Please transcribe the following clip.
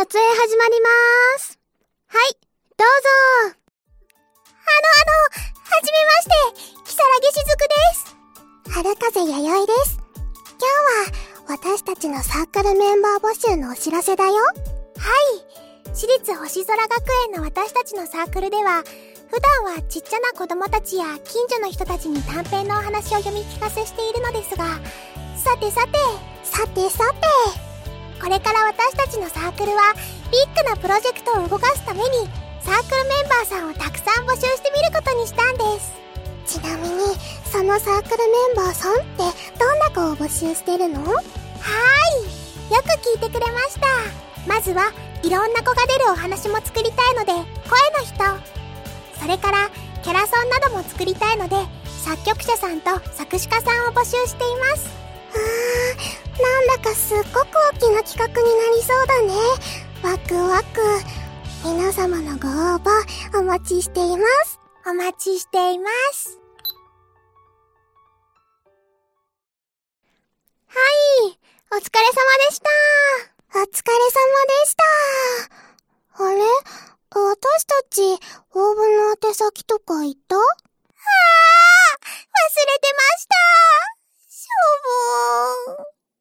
撮影始まりまーす。はい、どうぞ。あのあの、はじめまして、木更木しずくです。春風弥生です。今日は、私たちのサークルメンバー募集のお知らせだよ。はい。私立星空学園の私たちのサークルでは、普段はちっちゃな子供たちや近所の人たちに短編のお話を読み聞かせしているのですが、さてさて、さてさて、これから私たちのサークルはビッグなプロジェクトを動かすためにサークルメンバーさんをたくさん募集してみることにしたんです。ちなみにそのサークルメンバーさんってどんな子を募集してるの？はーいよく聞いてくれました。まずはいろんな子が出るお話も作りたいので声の人。それからキャラソンなども作りたいので作曲者さんと作詞家さんを募集しています。あーなんすっごく大きな企画になりそうだね。ワクワク。皆様のご応募お待ちしています。お待ちしています。はい、お疲れ様でした。お疲れ様でした。あれ？私たち、応募の宛先とか言って